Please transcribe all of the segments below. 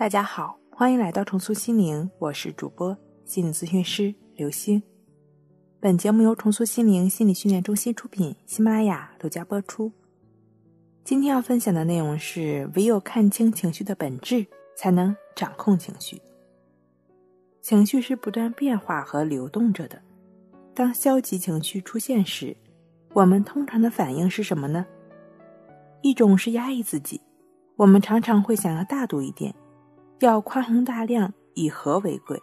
大家好，欢迎来到重塑心灵，我是主播心理咨询师刘星。本节目由重塑心灵心理训练中心出品，喜马拉雅独家播出。今天要分享的内容是：唯有看清情绪的本质，才能掌控情绪。情绪是不断变化和流动着的。当消极情绪出现时，我们通常的反应是什么呢？一种是压抑自己，我们常常会想要大度一点。要宽宏大量，以和为贵，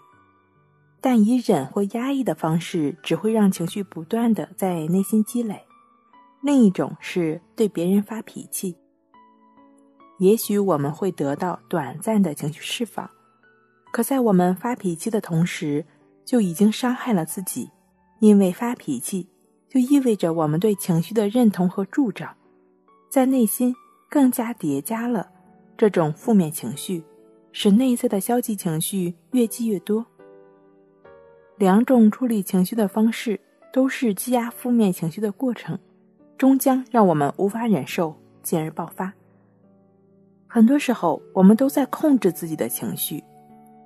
但以忍或压抑的方式，只会让情绪不断的在内心积累。另一种是对别人发脾气，也许我们会得到短暂的情绪释放，可在我们发脾气的同时，就已经伤害了自己，因为发脾气就意味着我们对情绪的认同和助长，在内心更加叠加了这种负面情绪。使内在的消极情绪越积越多。两种处理情绪的方式都是积压负面情绪的过程，终将让我们无法忍受，进而爆发。很多时候，我们都在控制自己的情绪，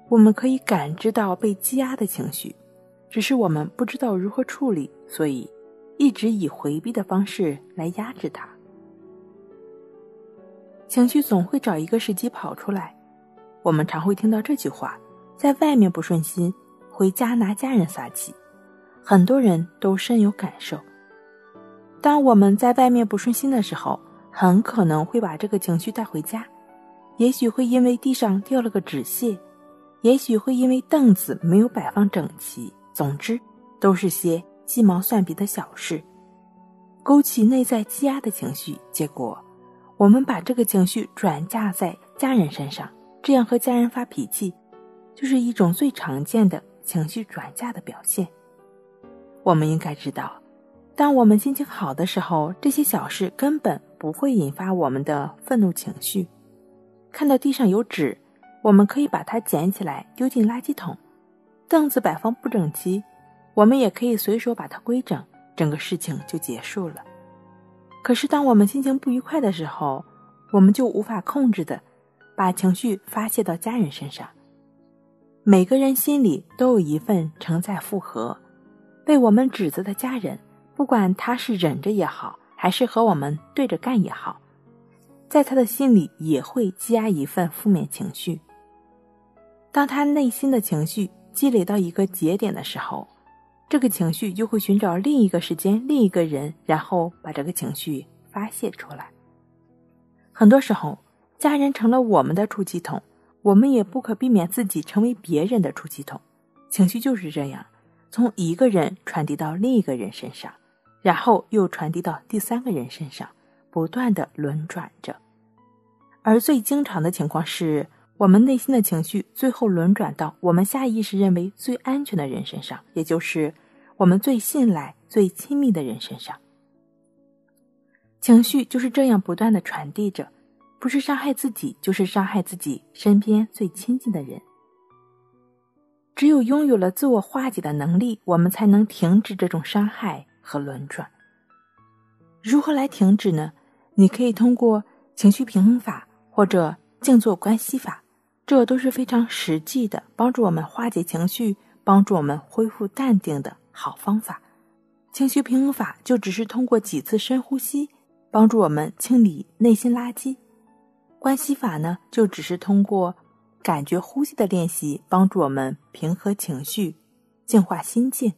我们可以感知到被积压的情绪，只是我们不知道如何处理，所以一直以回避的方式来压制它。情绪总会找一个时机跑出来。我们常会听到这句话：“在外面不顺心，回家拿家人撒气。”很多人都深有感受。当我们在外面不顺心的时候，很可能会把这个情绪带回家。也许会因为地上掉了个纸屑，也许会因为凳子没有摆放整齐。总之，都是些鸡毛蒜皮的小事，勾起内在积压的情绪。结果，我们把这个情绪转嫁在家人身上。这样和家人发脾气，就是一种最常见的情绪转嫁的表现。我们应该知道，当我们心情好的时候，这些小事根本不会引发我们的愤怒情绪。看到地上有纸，我们可以把它捡起来丢进垃圾桶；凳子摆放不整齐，我们也可以随手把它规整，整个事情就结束了。可是，当我们心情不愉快的时候，我们就无法控制的。把情绪发泄到家人身上，每个人心里都有一份承载负荷，被我们指责的家人，不管他是忍着也好，还是和我们对着干也好，在他的心里也会积压一份负面情绪。当他内心的情绪积累到一个节点的时候，这个情绪就会寻找另一个时间、另一个人，然后把这个情绪发泄出来。很多时候。家人成了我们的出气筒，我们也不可避免自己成为别人的出气筒。情绪就是这样，从一个人传递到另一个人身上，然后又传递到第三个人身上，不断的轮转着。而最经常的情况是，我们内心的情绪最后轮转到我们下意识认为最安全的人身上，也就是我们最信赖、最亲密的人身上。情绪就是这样不断的传递着。不是伤害自己，就是伤害自己身边最亲近的人。只有拥有了自我化解的能力，我们才能停止这种伤害和轮转。如何来停止呢？你可以通过情绪平衡法或者静坐关系法，这都是非常实际的，帮助我们化解情绪、帮助我们恢复淡定的好方法。情绪平衡法就只是通过几次深呼吸，帮助我们清理内心垃圾。关系法呢，就只是通过感觉呼吸的练习，帮助我们平和情绪、净化心境。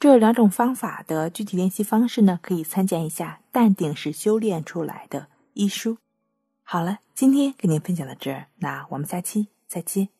这两种方法的具体练习方式呢，可以参见一下《淡定是修炼出来的》一书。好了，今天跟您分享到这儿，那我们下期再见。